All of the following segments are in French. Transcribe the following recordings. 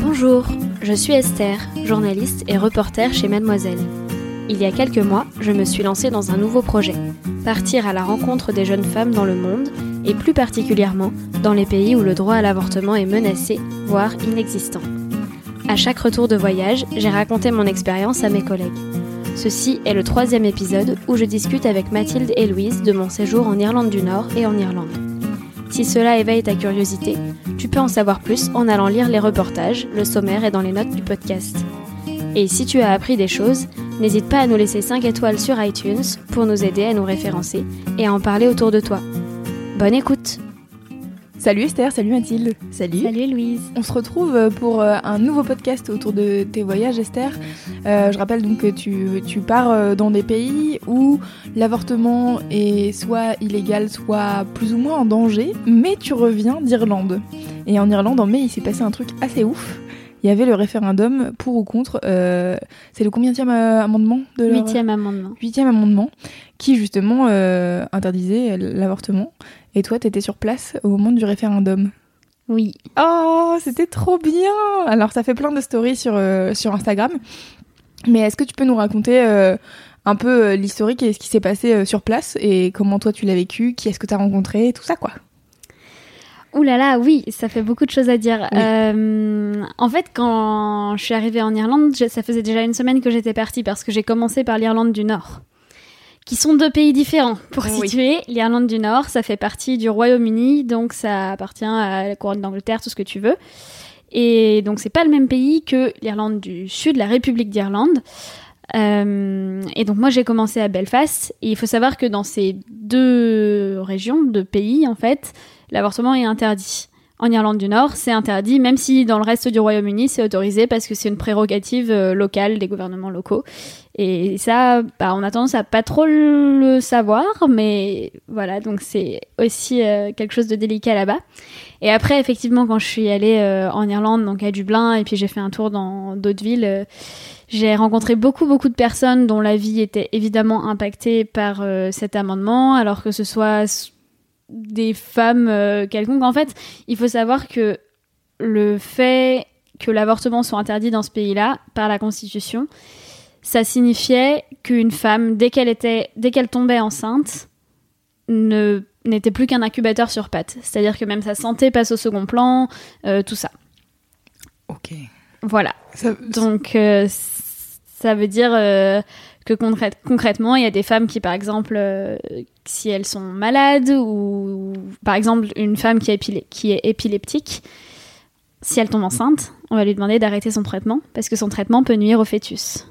Bonjour, je suis Esther, journaliste et reporter chez Mademoiselle. Il y a quelques mois, je me suis lancée dans un nouveau projet, partir à la rencontre des jeunes femmes dans le monde, et plus particulièrement dans les pays où le droit à l'avortement est menacé, voire inexistant. À chaque retour de voyage, j'ai raconté mon expérience à mes collègues. Ceci est le troisième épisode où je discute avec Mathilde et Louise de mon séjour en Irlande du Nord et en Irlande. Si cela éveille ta curiosité, tu peux en savoir plus en allant lire les reportages, le sommaire et dans les notes du podcast. Et si tu as appris des choses, n'hésite pas à nous laisser 5 étoiles sur iTunes pour nous aider à nous référencer et à en parler autour de toi. Bonne écoute Salut Esther, salut Mathilde. Salut. Salut Louise. On se retrouve pour euh, un nouveau podcast autour de tes voyages Esther. Euh, je rappelle donc que tu, tu pars euh, dans des pays où l'avortement est soit illégal, soit plus ou moins en danger, mais tu reviens d'Irlande. Et en Irlande, en mai, il s'est passé un truc assez ouf. Il y avait le référendum pour ou contre. c'est le combienième amendement de leur... Huitième amendement. Huitième amendement qui justement interdisait l'avortement. Et toi, t'étais sur place au moment du référendum. Oui. Oh, c'était trop bien Alors, ça fait plein de stories sur, euh, sur Instagram. Mais est-ce que tu peux nous raconter euh, un peu euh, l'historique et ce qui s'est passé sur place et comment toi tu l'as vécu, qui est-ce que tu as rencontré, tout ça quoi? Ouh là là, oui, ça fait beaucoup de choses à dire. en fait, quand je suis arrivée en Irlande, ça faisait déjà une semaine que j'étais partie parce que j'ai commencé par l'Irlande du Nord qui sont deux pays différents. Pour situer, l'Irlande du Nord, ça fait partie du Royaume-Uni, donc ça appartient à la couronne d'Angleterre, tout ce que tu veux. Et donc c'est pas le même pays que l'Irlande du Sud, la République d'Irlande. Euh, et donc moi j'ai commencé à Belfast et il faut savoir que dans ces deux régions, deux pays en fait, l'avortement est interdit. En Irlande du Nord, c'est interdit, même si dans le reste du Royaume-Uni, c'est autorisé parce que c'est une prérogative euh, locale des gouvernements locaux. Et ça, bah, on a tendance à pas trop le savoir, mais voilà, donc c'est aussi euh, quelque chose de délicat là-bas. Et après, effectivement, quand je suis allée euh, en Irlande, donc à Dublin, et puis j'ai fait un tour dans d'autres villes, j'ai rencontré beaucoup, beaucoup de personnes dont la vie était évidemment impactée par cet amendement, alors que ce soit des femmes euh, quelconques. En fait, il faut savoir que le fait que l'avortement soit interdit dans ce pays-là par la Constitution, ça signifiait qu'une femme, dès qu'elle était, dès qu'elle tombait enceinte, ne n'était plus qu'un incubateur sur pattes. C'est-à-dire que même sa santé passe au second plan, euh, tout ça. Ok. Voilà. Donc euh, ça veut dire que concrètement, il y a des femmes qui, par exemple, euh, si elles sont malades ou, par exemple, une femme qui est, qui est épileptique, si elle tombe enceinte, on va lui demander d'arrêter son traitement parce que son traitement peut nuire au fœtus.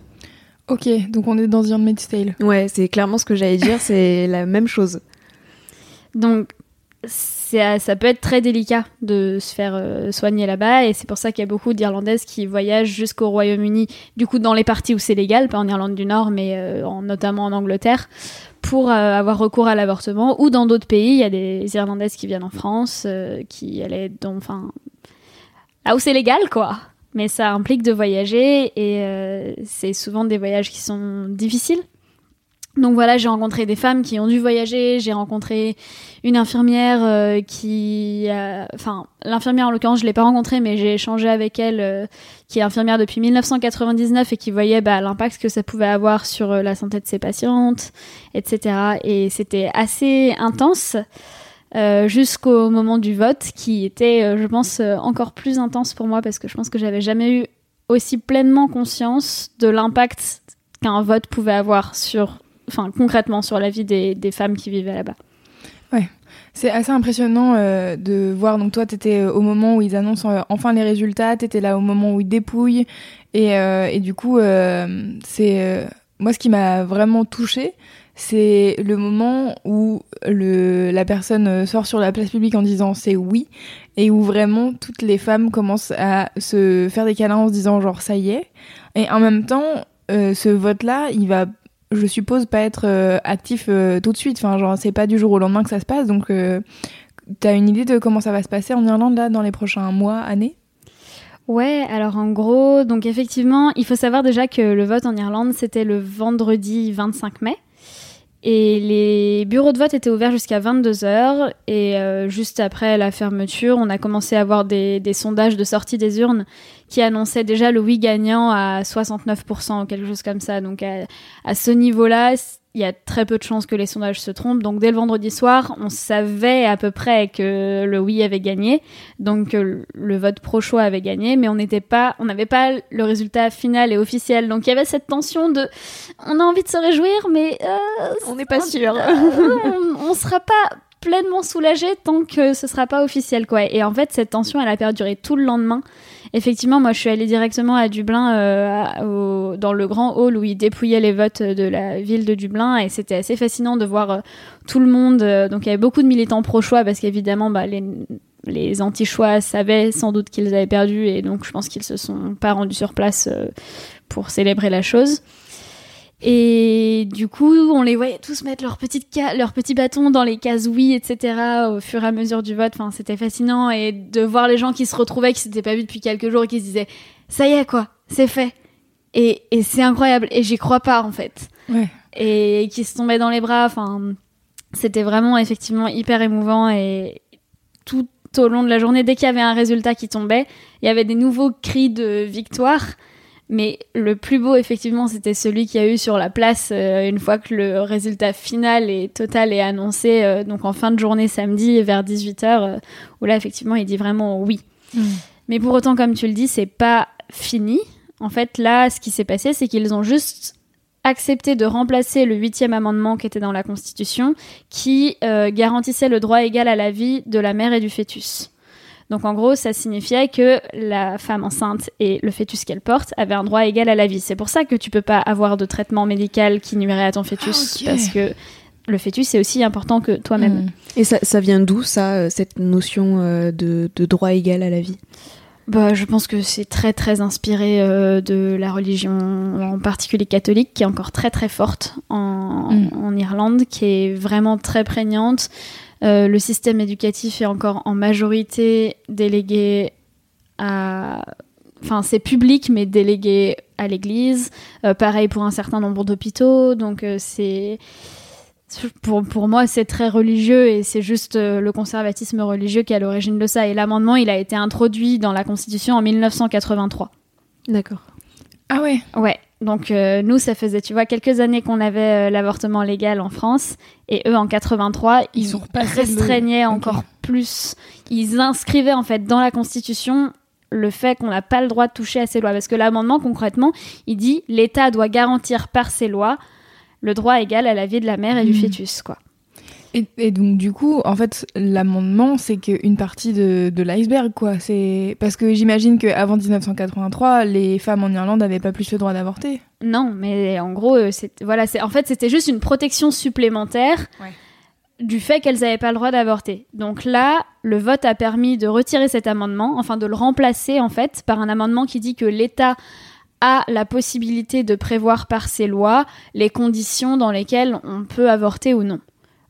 Ok, donc on est dans un Tale. Ouais, c'est clairement ce que j'allais dire, c'est la même chose. Donc, ça peut être très délicat de se faire euh, soigner là-bas et c'est pour ça qu'il y a beaucoup d'Irlandaises qui voyagent jusqu'au Royaume-Uni, du coup dans les parties où c'est légal, pas en Irlande du Nord mais euh, en, notamment en Angleterre, pour euh, avoir recours à l'avortement ou dans d'autres pays, il y a des Irlandaises qui viennent en France, qui allaient donc, enfin, là où c'est légal quoi. Mais ça implique de voyager et c'est souvent des voyages qui sont difficiles donc voilà, j'ai rencontré des femmes qui ont dû voyager, j'ai rencontré une infirmière euh, qui, enfin l'infirmière en l'occurrence je l'ai pas rencontrée mais j'ai échangé avec elle, euh, qui est infirmière depuis 1999 et qui voyait bah, l'impact que ça pouvait avoir sur euh, la santé de ses patientes, etc. Et c'était assez intense jusqu'au moment du vote qui était, je pense, encore plus intense pour moi parce que je pense que j'avais jamais eu aussi pleinement conscience de l'impact qu'un vote pouvait avoir sur enfin concrètement sur la vie des, femmes qui vivaient là-bas. Ouais, c'est assez impressionnant euh, de voir. Donc toi, tu étais au moment où ils annoncent euh, enfin les résultats, tu étais là au moment où ils dépouillent, et, euh, et du coup, c'est moi ce qui m'a vraiment touchée, c'est le moment où le, la personne sort sur la place publique en disant c'est oui, et où vraiment toutes les femmes commencent à se faire des câlins en se disant genre ça y est. Et en même temps, euh, ce vote-là, il va, je suppose, pas être euh, actif euh, tout de suite. Enfin, genre, c'est pas du jour au lendemain que ça se passe. Donc, t'as une idée de comment ça va se passer en Irlande là dans les prochains mois, années? Ouais, alors en gros, donc effectivement, il faut savoir déjà que le vote en Irlande, c'était le vendredi 25 mai. Et les bureaux de vote étaient ouverts jusqu'à 22h. Et euh, juste après la fermeture, on a commencé à avoir des, sondages de sortie des urnes qui annonçaient déjà le oui gagnant à 69% ou quelque chose comme ça. Donc à, à ce niveau-là, il y a très peu de chances que les sondages se trompent. Donc dès le vendredi soir, on savait à peu près que le oui avait gagné, donc le vote pro-choix avait gagné, mais on n'était pas, on n'avait pas le résultat final et officiel. Donc il y avait cette tension de, on a envie de se réjouir, mais euh, on n'est pas sûr. on, ne sera pas pleinement soulagé tant que ce sera pas officiel quoi. Et en fait cette tension elle a perduré tout le lendemain effectivement, moi, je suis allée directement à Dublin, euh, dans le grand hall où ils dépouillaient les votes de la ville de Dublin, et c'était assez fascinant de voir euh, tout le monde. Euh, donc, il y avait beaucoup de militants pro-choix parce qu'évidemment, bah, les, anti-choix savaient sans doute qu'ils avaient perdu, et donc je pense qu'ils se sont pas rendus sur place pour célébrer la chose. Et du coup, on les voyait tous mettre leurs petits, leurs petits bâtons dans les cases oui, etc. au fur et à mesure du vote. Enfin, c'était fascinant. Et de voir les gens qui se retrouvaient, qui s'étaient pas vus depuis quelques jours et qui se disaient ça y est, quoi, c'est fait. Et, et c'est incroyable. Et j'y crois pas, en fait. Ouais. Et qui se tombaient dans les bras. Enfin, c'était vraiment effectivement hyper émouvant. Et tout au long de la journée, dès qu'il y avait un résultat qui tombait, il y avait des nouveaux cris de victoire. Mais le plus beau, effectivement, c'était celui qu'il y a eu sur la place euh, une fois que le résultat final et total est annoncé, euh, donc en fin de journée samedi vers 18h, euh, où là, effectivement, il dit vraiment oui. Mm. Mais pour autant, comme tu le dis, c'est pas fini. En fait, là, ce qui s'est passé, c'est qu'ils ont juste accepté de remplacer le huitième amendement qui était dans la Constitution, qui garantissait le droit égal à la vie de la mère et du fœtus. Donc en gros, ça signifiait que la femme enceinte et le fœtus qu'elle porte avaient un droit égal à la vie. C'est pour ça que tu peux pas avoir de traitement médical qui nuirait à ton fœtus ah, parce que le fœtus est aussi important que toi-même. Hmm. Et ça, vient d'où ça, euh, cette notion euh, de, droit égal à la vie? Bah, je pense que c'est très très inspiré euh, de la religion, en particulier catholique, qui est encore très très forte en, hmm. en Irlande, qui est vraiment très prégnante. Euh, le système éducatif est encore en majorité délégué à... Enfin, c'est public, mais délégué à l'Église. Euh, pareil pour un certain nombre d'hôpitaux. Donc, euh, c'est... Pour, pour, moi, c'est très religieux et c'est juste le conservatisme religieux qui est à l'origine de ça. Et l'amendement, il a été introduit dans la Constitution en 1983. D'accord. Ah ouais? Ouais. Donc euh, nous, ça faisait, tu vois, quelques années qu'on avait euh, l'avortement légal en France, et eux, en 83, ils, ils restreignaient encore plus. Ils inscrivaient en fait dans la Constitution le fait qu'on n'a pas le droit de toucher à ces lois, parce que l'amendement concrètement, il dit l'État doit garantir par ses lois le droit égal à la vie de la mère et du mmh. fœtus, quoi. Et, donc du coup, en fait, l'amendement, c'est qu'une partie de, l'iceberg, quoi. C'est parce que j'imagine qu'avant 1983, les femmes en Irlande n'avaient pas plus le droit d'avorter. Non, mais en gros, euh, voilà, en fait, c'était juste une protection supplémentaire. du fait qu'elles n'avaient pas le droit d'avorter. Donc là, le vote a permis de retirer cet amendement, enfin de le remplacer en fait par un amendement qui dit que l'État a la possibilité de prévoir par ses lois les conditions dans lesquelles on peut avorter ou non.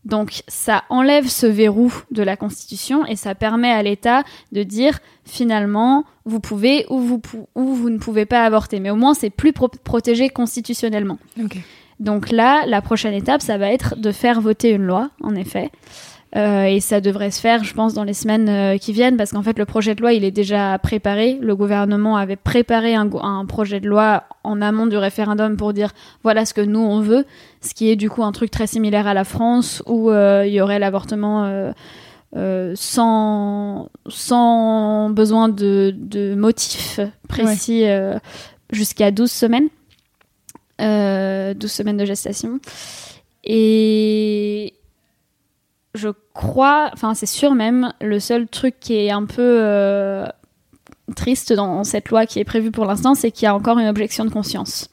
Donc ça enlève ce verrou de la Constitution et ça permet à l'État de dire finalement vous pouvez ou vous, ou vous ne pouvez pas avorter. Mais au moins c'est plus protégé constitutionnellement. Donc là, la prochaine étape, ça va être de faire voter une loi, en effet, et ça devrait se faire, je pense, dans les semaines euh, qui viennent, parce qu'en fait, le projet de loi, il est déjà préparé. Le gouvernement avait préparé un, un, projet de loi en amont du référendum pour dire voilà ce que nous on veut, ce qui est du coup un truc très similaire à la France où euh, il y aurait l'avortement. sans, sans besoin de, de motifs précis jusqu'à 12 semaines. 12 semaines de gestation. Et, je crois, enfin c'est sûr même, le seul truc qui est un peu euh, triste dans cette loi qui est prévue pour l'instant, c'est qu'il y a encore une objection de conscience.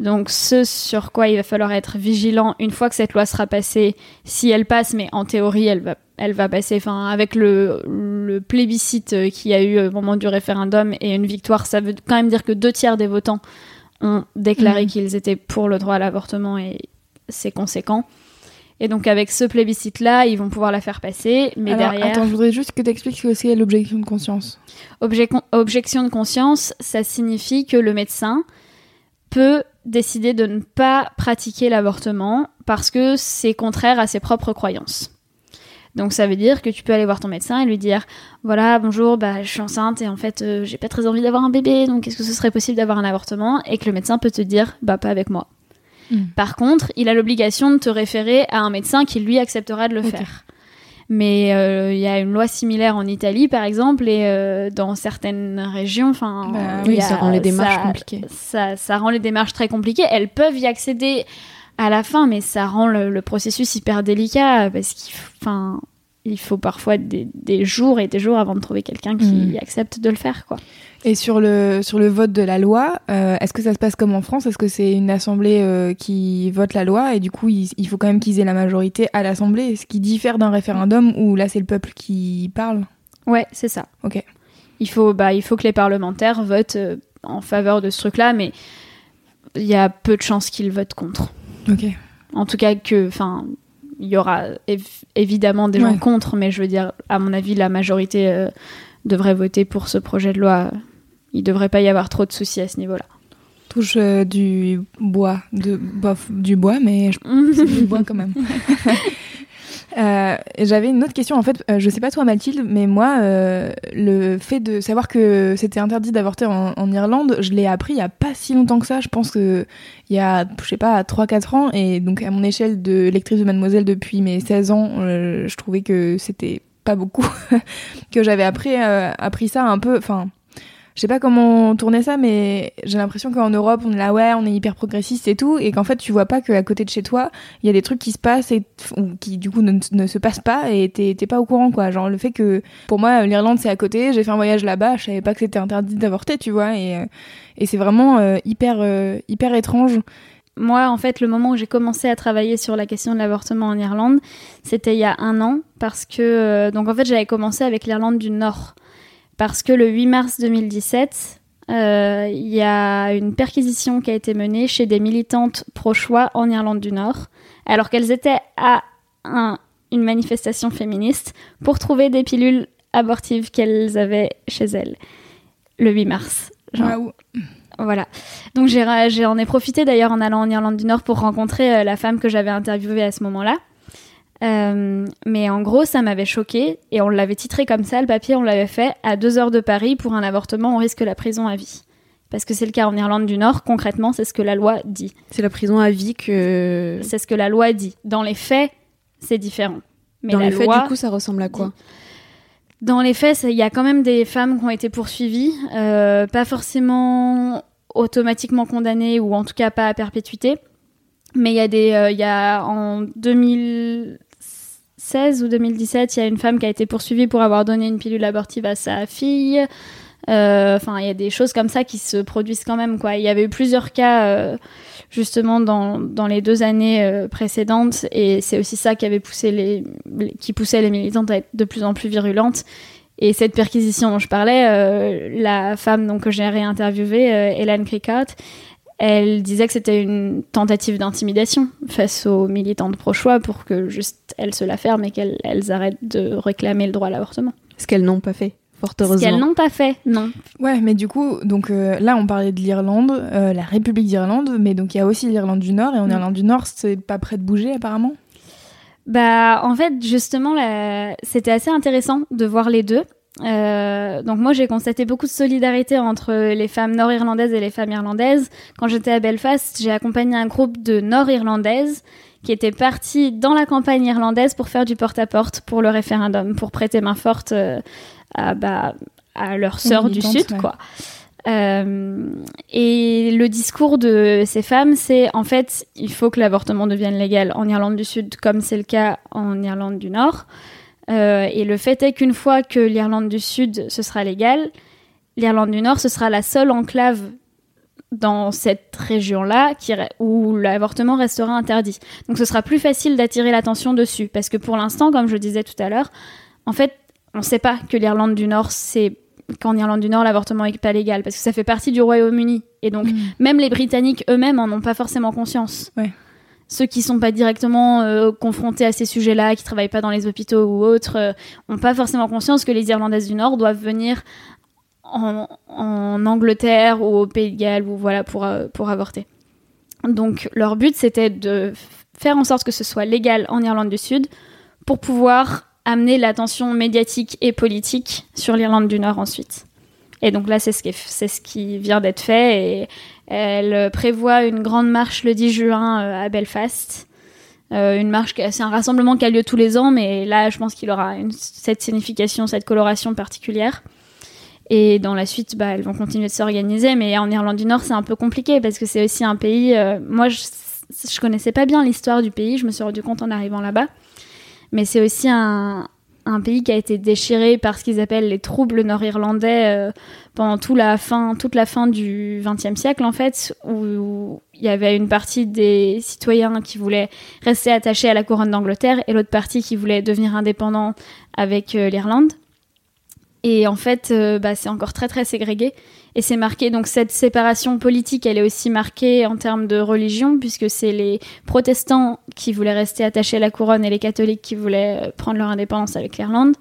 Donc ce sur quoi il va falloir être vigilant une fois que cette loi sera passée, si elle passe, mais en théorie elle va, elle va passer, enfin avec le, le plébiscite qu'il y a eu au moment du référendum et une victoire, ça veut quand même dire que deux tiers des votants ont déclaré Mhm. qu'ils étaient pour le droit à l'avortement et c'est conséquent. Et donc avec ce plébiscite-là, ils vont pouvoir la faire passer, mais Alors, derrière... Attends, je voudrais juste que tu expliques ce que c'est l'objection de conscience. Obje- objection de conscience, ça signifie que le médecin peut décider de ne pas pratiquer l'avortement parce que c'est contraire à ses propres croyances. Donc ça veut dire que tu peux aller voir ton médecin et lui dire voilà bonjour bah je suis enceinte et en fait euh, j'ai pas très envie d'avoir un bébé donc est-ce que ce serait possible d'avoir un avortement? Et que le médecin peut te dire bah pas avec moi. Mm. Par contre il a l'obligation de te référer à un médecin qui lui acceptera de le faire. Mais euh, il y a une loi similaire en Italie, par exemple, et euh, dans certaines régions, enfin, Bah Oui, ça rend les démarches ça- compliquées. Ça, ça rend les démarches très compliquées. Elles peuvent y accéder à la fin, mais ça rend le, le processus hyper délicat parce qu'il, enfin, il faut parfois des, des jours et des jours avant de trouver quelqu'un qui Mm. accepte de le faire, quoi. Et sur le, sur le vote de la loi, euh, est-ce que ça se passe comme en France? Est-ce que c'est une assemblée euh, qui vote la loi et du coup il, il faut quand même qu'ils aient la majorité à l'assemblée Ce qui diffère d'un référendum où là c'est le peuple qui parle? Ouais, c'est ça. Ok. Il faut, bah, il faut que les parlementaires votent euh, en faveur de ce truc-là, mais il y a peu de chances qu'ils votent contre. Ok. En tout cas, que, enfin, il y aura év- évidemment des gens Ouais. contre, mais je veux dire, à mon avis, la majorité devrait voter pour ce projet de loi. Il devrait pas y avoir trop de soucis à ce niveau-là. Touche euh, du bois, de, bof, du bois, mais je c'est du bois quand même. Euh, J'avais une autre question en fait. euh, je sais pas toi Mathilde, mais moi, euh, le fait de savoir que c'était interdit d'avorter en, en Irlande, je l'ai appris il y a pas si longtemps que ça. Je pense que il y a, je sais pas, 3-4 ans. Et donc à mon échelle de lectrice de Mademoiselle depuis mes 16 ans, je trouvais que c'était pas beaucoup que j'avais appris appris ça un peu. Enfin. Je sais pas comment tourner ça, mais j'ai l'impression qu'en Europe, on est là, ouais, on est hyper progressiste et tout, et qu'en fait, tu vois pas qu'à côté de chez toi, il y a des trucs qui se passent et qui du coup ne, se passent pas et t'es pas au courant quoi. Genre le fait que pour moi l'Irlande c'est à côté, j'ai fait un voyage là-bas, je savais pas que c'était interdit d'avorter, tu vois, et, euh, c'est vraiment euh, hyper euh, hyper étrange. Moi, en fait, le moment où j'ai commencé à travailler sur la question de l'avortement en Irlande, c'était il y a un an, parce que, donc en fait, j'avais commencé avec l'Irlande du Nord. Parce que le 8 mars 2017, euh, il y a une perquisition qui a été menée chez des militantes pro-choix en Irlande du Nord, alors qu'elles étaient à un- une manifestation féministe pour trouver des pilules abortives qu'elles avaient chez elles. Le 8 mars. Genre, voilà. Donc j'en ai profité d'ailleurs en allant en Irlande du Nord pour rencontrer euh, la femme que j'avais interviewée à ce moment-là. Euh, mais en gros, ça m'avait choqué et on l'avait titré comme ça, le papier, on l'avait fait à deux heures de Paris pour un avortement, on risque la prison à vie. Parce que c'est le cas en Irlande du Nord, concrètement, c'est ce que la loi dit. C'est la prison à vie que. C'est ce que la loi dit. Dans les faits, c'est différent. Mais Dans la les faits, loi, du coup, ça ressemble à quoi? Dans les faits, il y a quand même des femmes qui ont été poursuivies, euh, pas forcément automatiquement condamnées ou en tout cas pas à perpétuité. Mais il y a des, euh, il y a en 2016 ou 2017, il y a une femme qui a été poursuivie pour avoir donné une pilule abortive à sa fille. Euh, Enfin, il y a des choses comme ça qui se produisent quand même. Il y avait eu plusieurs cas euh, justement dans, les deux années euh, précédentes, et c'est aussi ça qui avait poussé les, qui poussait les militantes à être de plus en plus virulentes. Et cette perquisition dont je parlais, la femme donc, que j'ai réinterviewée, euh, Hélène Crickott, elle disait que c'était une tentative d'intimidation face aux militantes pro-choix pour que juste elles se la ferment et qu'elles elles arrêtent de réclamer le droit à l'avortement. Ce qu'elles n'ont pas fait, fort Ce heureusement. qu'elles n'ont pas fait, non. Ouais, mais du coup, donc euh, là on parlait de l'Irlande, euh, la République d'Irlande, mais donc il y a aussi l'Irlande du Nord et en Mm. Irlande du Nord c'est pas prêt de bouger apparemment? Bah, en fait, justement, la- c'était assez intéressant de voir les deux. Euh, donc moi, j'ai constaté beaucoup de solidarité entre les femmes nord-irlandaises et les femmes irlandaises. Quand j'étais à Belfast, j'ai accompagné un groupe de nord-irlandaises qui étaient partis dans la campagne irlandaise pour faire du porte-à-porte pour le référendum, pour prêter main forte euh, à, bah, à leurs sœurs du Sud, ouais. quoi. Euh, et le discours de ces femmes, c'est en fait, il faut que l'avortement devienne légal en Irlande du Sud, comme c'est le cas en Irlande du Nord. Euh, et le fait est qu'une fois que l'Irlande du Sud ce sera légal, l'Irlande du Nord ce sera la seule enclave dans cette région-là où l'avortement restera interdit. Donc ce sera plus facile d'attirer l'attention dessus parce que pour l'instant, comme je disais tout à l'heure, en fait, on ne sait pas que l'Irlande du Nord, c'est qu'en Irlande du Nord, l'avortement n'est pas légal parce que ça fait partie du Royaume-Uni. Et donc, mm. même les Britanniques eux-mêmes en ont pas forcément conscience. Ceux qui sont pas directement euh, confrontés à ces sujets-là, qui travaillent pas dans les hôpitaux ou autres, euh, ont pas forcément conscience que les Irlandaises du Nord doivent venir en, Angleterre ou au Pays de Galles voilà pour, euh, pour avorter. Donc, leur but, c'était de faire en sorte que ce soit légal en Irlande du Sud pour pouvoir amener l'attention médiatique et politique sur l'Irlande du Nord ensuite. Et donc là, c'est ce qui, vient d'être fait. Et elle prévoit une grande marche le 10 juin euh, à Belfast. Euh, une marche, c'est un rassemblement qui a lieu tous les ans, mais là, je pense qu'il aura cette signification, cette coloration particulière. Et dans la suite, bah, elles vont continuer de s'organiser. Mais en Irlande du Nord, c'est un peu compliqué parce que c'est aussi un pays. Euh, moi, je, je connaissais pas bien l'histoire du pays. Je me suis rendu compte en arrivant là-bas mais c'est aussi un, pays qui a été déchiré par ce qu'ils appellent les troubles nord-irlandais euh, pendant toute la fin, toute la fin du XXe siècle en fait, où, il y avait une partie des citoyens qui voulaient rester attachés à la couronne d'Angleterre et l'autre partie qui voulait devenir indépendant avec euh, l'Irlande. Et en fait, euh, bah, c'est encore très très ségrégué. Et c'est marqué, donc cette séparation politique, elle est aussi marquée en termes de religion, puisque c'est les protestants qui voulaient rester attachés à la couronne et les catholiques qui voulaient euh, prendre leur indépendance avec l'Irlande.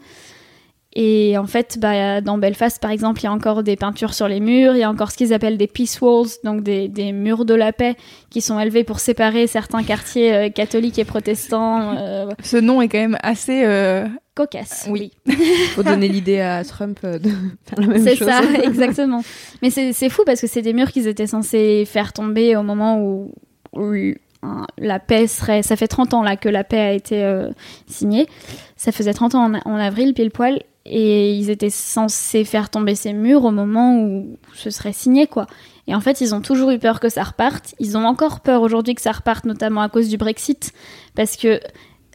Et en fait, bah, dans Belfast, par exemple, il y a encore des peintures sur les murs, il y a encore ce qu'ils appellent des peace walls, donc des, des, murs de la paix, qui sont élevés pour séparer certains quartiers euh, catholiques et protestants. Euh. Ce nom est quand même assez... Euh... Cocasse. Oui. Faut donner l'idée à Trump de faire la même chose. C'est ça, exactement. Mais c'est fou parce que c'est des murs qu'ils étaient censés faire tomber au moment où, où la paix serait. Ça fait 30 ans là que la paix a été signée. Ça faisait 30 ans en, en avril, pile poil et ils étaient censés faire tomber ces murs au moment où ce serait signé, quoi. Et en fait, ils ont toujours eu peur que ça reparte. Ils ont encore peur aujourd'hui que ça reparte, notamment à cause du Brexit, parce que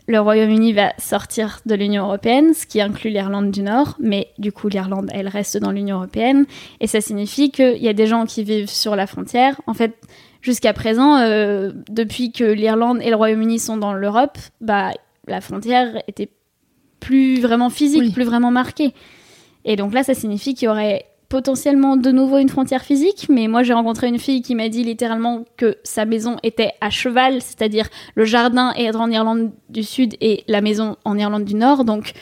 le Royaume-Uni va sortir de l'Union européenne, ce qui inclut l'Irlande du Nord, mais du coup l'Irlande, elle reste dans l'Union européenne, et ça signifie qu'il y a des gens qui vivent sur la frontière. En fait, jusqu'à présent, euh, depuis que l'Irlande et le Royaume-Uni sont dans l'Europe, bah la frontière était plus vraiment physique, plus vraiment marqué. Et donc là, ça signifie qu'il y aurait potentiellement de nouveau une frontière physique, mais moi j'ai rencontré une fille qui m'a dit littéralement que sa maison était à cheval, c'est-à-dire le jardin est en Irlande du Sud et la maison en Irlande du Nord, donc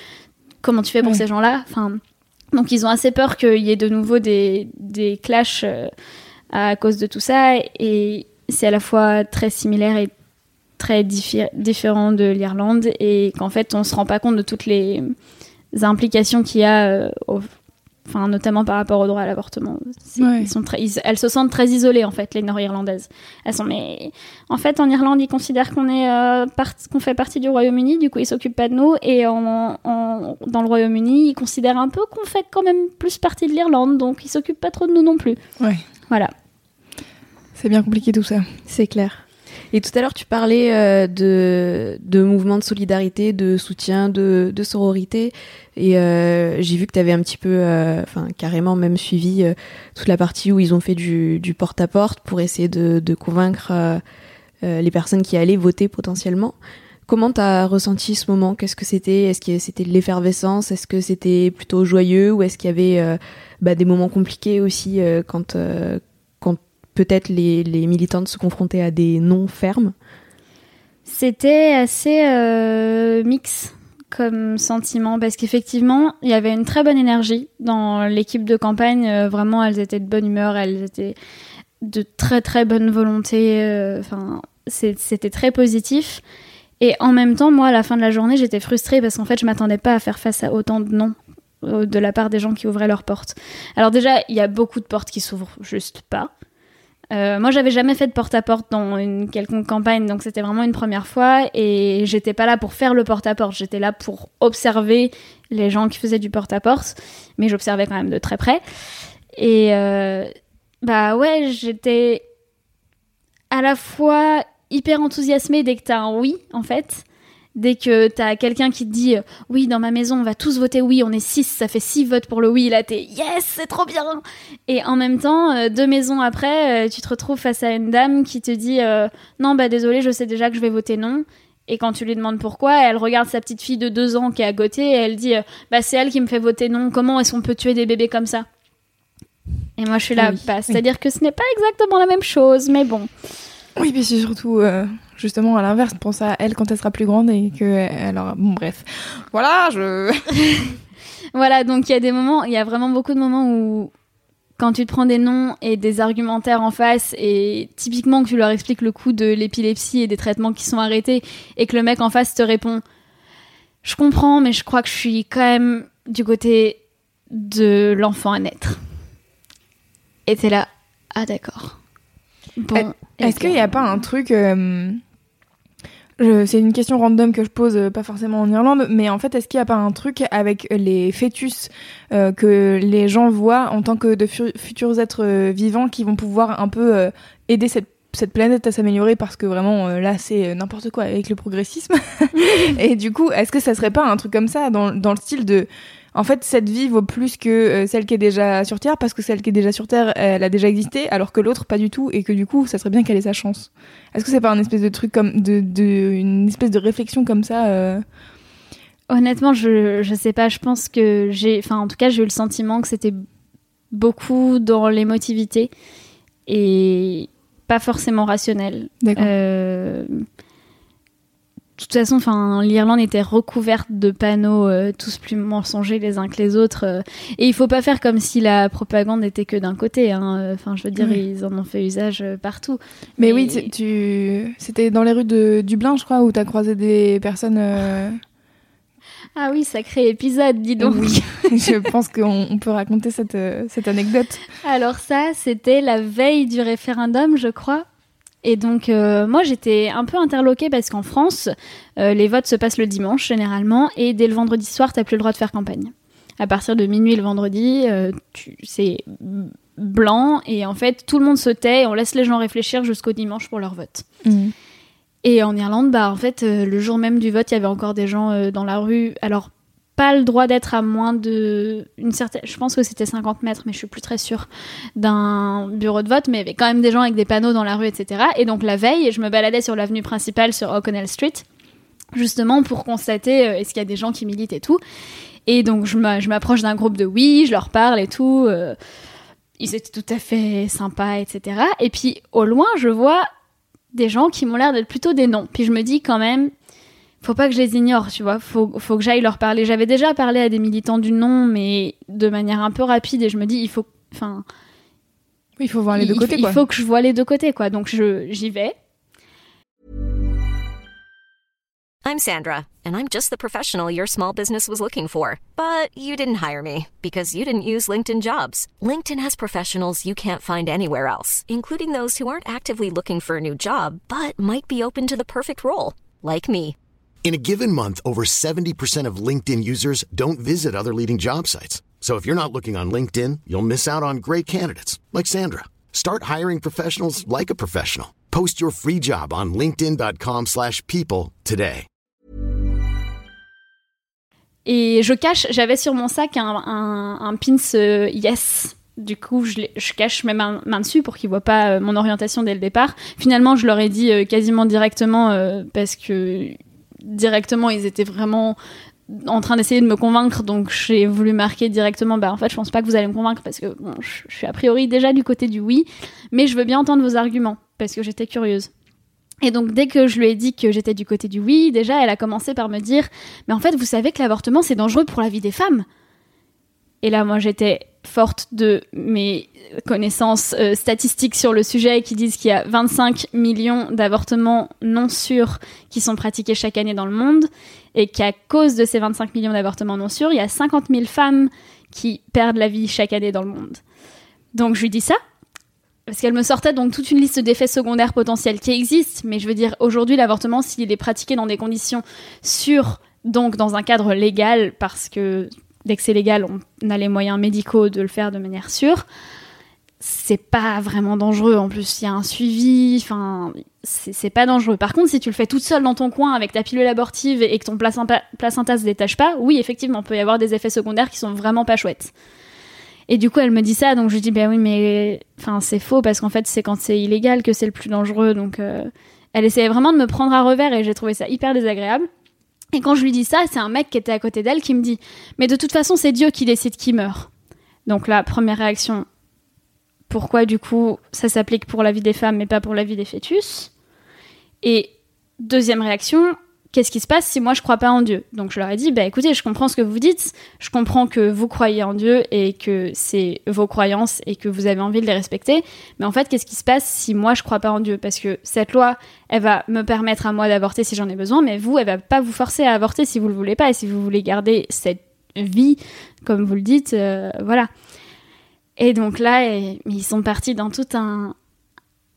comment tu fais pour ces gens-là? Enfin, Donc ils ont assez peur qu'il y ait de nouveau des, des clashs euh, à cause de tout ça, et c'est à la fois très similaire et très différent de l'Irlande et qu'en fait on se rend pas compte de toutes les implications qu'il y a, euh, enfin notamment par rapport au droit à l'avortement. Ils sont très, elles se sentent très isolées en fait les Nord-Irlandaises. Elles sont mais en fait en Irlande ils considèrent qu'on est euh, qu'on fait partie du Royaume-Uni, du coup ils s'occupent pas de nous et en, dans le Royaume-Uni ils considèrent un peu qu'on fait quand même plus partie de l'Irlande donc ils s'occupent pas trop de nous non plus. Ouais. Voilà. C'est bien compliqué tout ça. C'est clair. Et tout à l'heure, tu parlais euh, de, de mouvements de solidarité, de soutien, de, de sororité. Et euh, j'ai vu que tu avais un petit peu, euh, enfin carrément même suivi toute la partie où ils ont fait du, porte-à-porte pour essayer de, de convaincre les personnes qui allaient voter potentiellement. Comment t'as ressenti ce moment? Qu'est-ce que c'était? Est-ce que c'était de l'effervescence? Est-ce que c'était plutôt joyeux? Ou est-ce qu'il y avait bah, des moments compliqués aussi quand peut-être les, les, militantes se confrontaient à des noms fermes C'était assez euh, mix comme sentiment parce qu'effectivement il y avait une très bonne énergie dans l'équipe de campagne. Euh, vraiment elles étaient de bonne humeur elles étaient de très très bonne volonté euh, enfin c'était très positif. Et en même temps moi à la fin de la journée j'étais frustrée parce qu'en fait je m'attendais pas à faire face à autant de noms de la part des gens qui ouvraient leurs portes. Alors déjà il y a beaucoup de portes qui s'ouvrent juste pas euh, moi, j'avais jamais fait de porte-à-porte dans une quelconque campagne, donc c'était vraiment une première fois. Et j'étais pas là pour faire le porte-à-porte, j'étais là pour observer les gens qui faisaient du porte-à-porte, mais j'observais quand même de très près. Et euh, bah ouais, j'étais à la fois hyper enthousiasmée dès que t'as un oui, en fait, Dès que t'as quelqu'un qui te dit euh, oui dans ma maison on va tous voter oui, on est six, ça fait six votes pour le oui, là t'es yes c'est trop bien. Et en même temps euh, deux maisons après, euh, tu te retrouves face à une dame qui te dit non bah désolé je sais déjà que je vais voter non. Et quand tu lui demandes pourquoi, elle regarde sa petite fille de deux ans qui est à côté et elle dit bah c'est elle qui me fait voter non. Comment est-ce qu'on peut tuer des bébés comme ça? Et moi je suis là, Ah oui, bah, c'est-à-dire que ce n'est pas exactement la même chose, mais bon. Oui, mais c'est surtout euh, justement à l'inverse. Pense à elle quand elle sera plus grande et que alors bon bref. Voilà, je. Voilà, donc il y a des moments, il y a vraiment beaucoup de moments où quand tu te prends des noms et des argumentaires en face et typiquement que tu leur expliques le coup de l'épilepsie et des traitements qui sont arrêtés et que le mec en face te répond je comprends mais je crois que je suis quand même du côté de l'enfant à naître. Et t'es là ah d'accord. Bon, Est-ce qu'il n'y a pas un truc euh, C'est une question random que je pose, euh, pas forcément en Irlande, mais en fait, est-ce qu'il n'y a pas un truc avec les fœtus euh, que les gens voient en tant que de fu- futurs êtres vivants qui vont pouvoir un peu euh, aider cette cette planète à s'améliorer parce que vraiment euh, là c'est n'importe quoi avec le progressisme? Et du coup est-ce que ça serait pas un truc comme ça dans, dans le style de en fait cette vie vaut plus que euh, celle qui est déjà sur Terre parce que celle qui est déjà sur Terre elle a déjà existé alors que l'autre pas du tout et que du coup ça serait bien qu'elle ait sa chance est-ce que c'est pas un espèce de truc comme de, de une espèce de réflexion comme ça euh, Honnêtement, je, je sais pas, je pense que j'ai. Enfin, en tout cas, j'ai eu le sentiment que c'était beaucoup dans l'émotivité et pas forcément rationnel. D'accord. Euh, De toute façon, enfin, l'Irlande était recouverte de panneaux euh, tous plus mensongers les uns que les autres. euh, et il faut pas faire comme si la propagande n'était que d'un côté. hein. Enfin, je veux dire, ils en ont fait usage euh, partout. Mais Mais- oui, tu- tu c'était dans les rues de Dublin, je crois, où t'as croisé des personnes. euh, Ah oui, sacré épisode, dis donc. Oui. je pense qu'on on peut raconter cette, euh, cette anecdote. Alors ça, c'était la veille du référendum, je crois. Et donc, euh, moi, j'étais un peu interloquée parce qu'en France, euh, les votes se passent le dimanche, généralement, et dès le vendredi soir, t'as plus le droit de faire campagne. À partir de minuit le vendredi, euh, tu- c'est blanc, et en fait, tout le monde se tait, et on laisse les gens réfléchir jusqu'au dimanche pour leur vote. Et en Irlande, bah, en fait, le jour même du vote, il y avait encore des gens dans la rue. Alors, pas le droit d'être à moins de une certaine. Je pense que c'était 50 mètres, mais je suis plus très sûre d'un bureau de vote. Mais il y avait quand même des gens avec des panneaux dans la rue, etc. Et donc la veille, je me baladais sur l'avenue principale sur O'Connell Street, justement pour constater euh, est-ce qu'il y a des gens qui militent et tout. Et donc je m'a- je m'approche d'un groupe de oui, je leur parle et tout. euh, ils étaient tout à fait sympas, etc. Et puis au loin, je vois des gens qui m'ont l'air d'être plutôt des noms. Puis je me dis quand même, faut pas que je les ignore, tu vois. Faut, faut que j'aille leur parler. J'avais déjà parlé à des militants du non, mais de manière un peu rapide. Et je me dis, il faut, enfin, il faut voir les il, deux côtés, il quoi. faut que je vois les deux côtés, quoi. Donc je, j'y vais. I'm Sandra, and I'm just the professional your small business was looking for. But you didn't hire me because you didn't use LinkedIn jobs. LinkedIn has professionals you can't find anywhere else, including those who aren't actively looking for a new job but might be open to the perfect role, like me. In a given month, over 70% of LinkedIn users don't visit other leading job sites. So if you're not looking on LinkedIn, you'll miss out on great candidates like Sandra. Start hiring professionals like a professional. Post your free job on linkedin.com/people today. Et je cache, j'avais sur mon sac un, un, un pins euh, Yes. Du coup, je, je cache mes mains, mains dessus pour qu'ils voient pas euh, mon orientation dès le départ. Finalement, je leur ai dit euh, quasiment directement euh, parce que directement, ils étaient vraiment en train d'essayer de me convaincre. Donc, j'ai voulu marquer directement. Bah, en fait, je pense pas que vous allez me convaincre parce que je suis a priori déjà du côté du oui, mais je veux bien entendre vos arguments parce que j'étais curieuse. Et donc, dès que je lui ai dit que j'étais du côté du oui, déjà, elle a commencé par me dire mais en fait, vous savez que l'avortement, c'est dangereux pour la vie des femmes? Et là, moi, j'étais forte de mes connaissances euh, statistiques sur le sujet qui disent qu'il y a 25 millions d'avortements non sûrs qui sont pratiqués chaque année dans le monde et qu'à cause de ces 25 millions d'avortements non sûrs, il y a 50 000 femmes qui perdent la vie chaque année dans le monde. Donc, je lui dis ça. Parce qu'elle me sortait donc toute une liste d'effets secondaires potentiels qui existent, mais je veux dire, aujourd'hui, l'avortement, s'il est pratiqué dans des conditions sûres, donc dans un cadre légal, parce que dès que c'est légal, on a les moyens médicaux de le faire de manière sûre, c'est pas vraiment dangereux. En plus, il y a un suivi. Enfin, c'est pas dangereux. Par contre, si tu le fais toute seule dans ton coin avec ta pilule abortive et que ton placenta, placenta se détache pas, oui, effectivement, peut y avoir des effets secondaires qui sont vraiment pas chouettes. Et du coup, elle me dit ça, donc je dis, ben oui, mais enfin, c'est faux parce qu'en fait, c'est quand c'est illégal que c'est le plus dangereux. Donc, euh, elle essayait vraiment de me prendre à revers et j'ai trouvé ça hyper désagréable. Et quand je lui dis ça, c'est un mec qui était à côté d'elle qui me dit, mais de toute façon, c'est Dieu qui décide qui meurt. Donc la première réaction, pourquoi du coup ça s'applique pour la vie des femmes mais pas pour la vie des fœtus? Et deuxième réaction, qu'est-ce qui se passe si moi je crois pas en Dieu? Donc je leur ai dit, bah écoutez, je comprends ce que vous dites, je comprends que vous croyez en Dieu et que c'est vos croyances et que vous avez envie de les respecter, mais en fait, qu'est-ce qui se passe si moi je crois pas en Dieu? Parce que cette loi, elle va me permettre à moi d'avorter si j'en ai besoin, mais vous, elle va pas vous forcer à avorter si vous le voulez pas et si vous voulez garder cette vie, comme vous le dites, euh, voilà. Et donc là, ils sont partis dans tout un.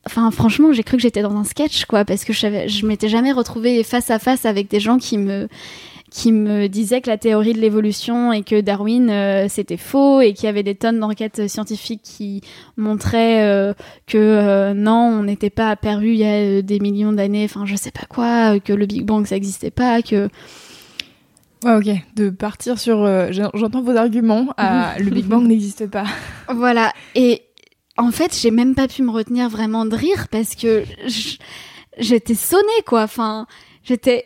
Enfin, franchement, j'ai cru que j'étais dans un sketch, quoi, parce que je, je m'étais jamais retrouvée face à face avec des gens qui me qui me disaient que la théorie de l'évolution et que Darwin euh, c'était faux et qu'il y avait des tonnes d'enquêtes scientifiques qui montraient euh, que non on n'était pas apparu il y a des millions d'années enfin je sais pas quoi que le Big Bang ça n'existait pas que Ouais, ok. De partir sur. Euh, j'entends vos arguments. le Big Bang n'existe pas. Voilà. Et en fait, j'ai même pas pu me retenir vraiment de rire parce que j'étais sonnée, quoi. Enfin, j'étais.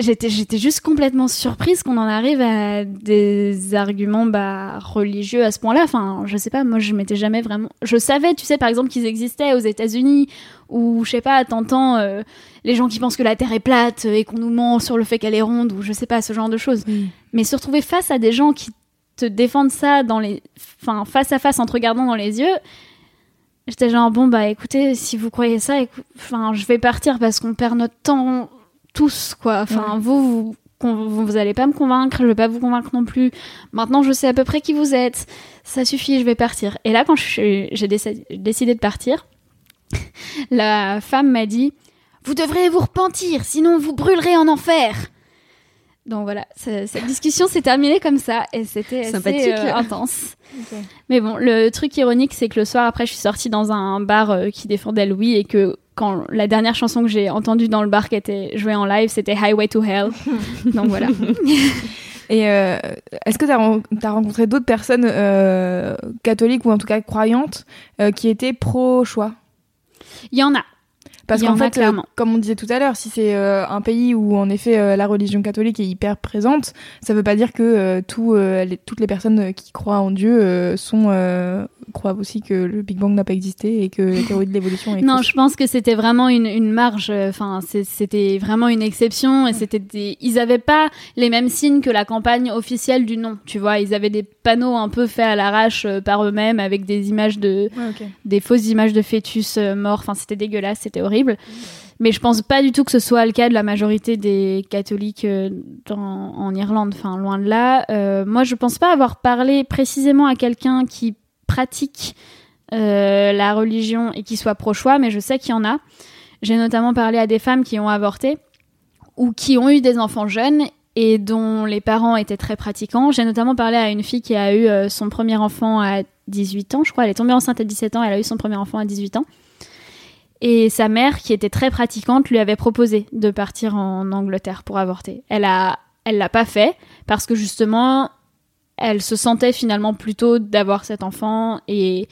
J'étais, j'étais juste complètement surprise qu'on en arrive à des arguments bah, religieux à ce point-là. Enfin, je sais pas, moi je m'étais jamais vraiment. Je savais, tu sais, par exemple, qu'ils existaient aux États-Unis, ou je sais pas, t'entends euh, les gens qui pensent que la Terre est plate et qu'on nous ment sur le fait qu'elle est ronde, ou je sais pas, ce genre de choses. Mais se retrouver face à des gens qui te défendent ça dans les. Enfin, face à face en te regardant dans les yeux. J'étais genre, bon, bah écoutez, si vous croyez ça, enfin, je vais partir parce qu'on perd notre temps tous, quoi. Enfin, vous, vous, vous, allez pas me convaincre, je vais pas vous convaincre non plus. Maintenant, je sais à peu près qui vous êtes. Ça suffit, je vais partir. Et là, quand j'ai décidé de partir, la femme m'a dit Vous devrez vous repentir, sinon vous brûlerez en enfer. Donc voilà, cette discussion s'est terminée comme ça et c'était assez euh, intense. Mais bon, le truc ironique, c'est que le soir après, je suis sortie dans un bar euh, qui défendait Louis et que quand la dernière chanson que j'ai entendue dans le bar qui était jouée en live, c'était Highway to Hell. Donc voilà. Et euh, est-ce que tu as, rencontré d'autres personnes catholiques ou en tout cas croyantes qui étaient pro-choix? Il y en a. Parce qu'en fait, euh, comme on disait tout à l'heure, si c'est euh, un pays où en effet euh, la religion catholique est hyper présente, ça veut pas dire que tout, les, toutes les personnes qui croient en Dieu sont croient aussi que le Big Bang n'a pas existé et que la théorie de l'évolution est. non, je pense que c'était vraiment une, une marge. Enfin, c'était vraiment une exception et c'était ils avaient pas les mêmes signes que la campagne officielle du non. Tu vois, ils avaient des panneaux un peu faits à l'arrache par eux-mêmes avec des images de des fausses images de fœtus morts. Enfin, c'était dégueulasse, c'était horrible. Mais je pense pas du tout que ce soit le cas de la majorité des catholiques euh, en Irlande. Enfin, loin de là. Euh, moi, je pense pas avoir parlé précisément à quelqu'un qui pratique euh, la religion et qui soit pro-choix, mais je sais qu'il y en a. J'ai notamment parlé à des femmes qui ont avorté ou qui ont eu des enfants jeunes et dont les parents étaient très pratiquants. J'ai notamment parlé à une fille qui a eu son premier enfant à 18 ans, je crois. Elle est tombée enceinte à 17 ans, elle a eu son premier enfant à 18 ans. Et sa mère, qui était très pratiquante, lui avait proposé de partir en Angleterre pour avorter. Elle a, elle l'a pas fait parce que justement, elle se sentait finalement plutôt d'avoir cet enfant et,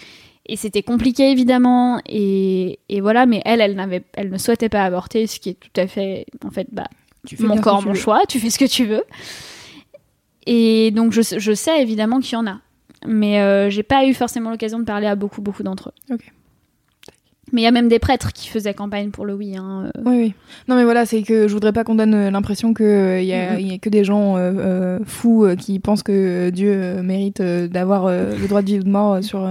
et c'était compliqué évidemment et, et, voilà. Mais elle, elle n'avait, elle ne souhaitait pas avorter, ce qui est tout à fait, en fait, bah, mon corps, mon choix. Tu fais ce que tu veux. Et donc je, je sais évidemment qu'il y en a, mais euh, j'ai pas eu forcément l'occasion de parler à beaucoup beaucoup d'entre eux. Mais il y a même des prêtres qui faisaient campagne pour le oui. Hein, euh. Oui, oui. Non, mais voilà, c'est que je voudrais pas qu'on donne euh, l'impression qu'il euh, a, y a, que des gens fous qui pensent que Dieu mérite d'avoir le droit de vie ou de mort sur.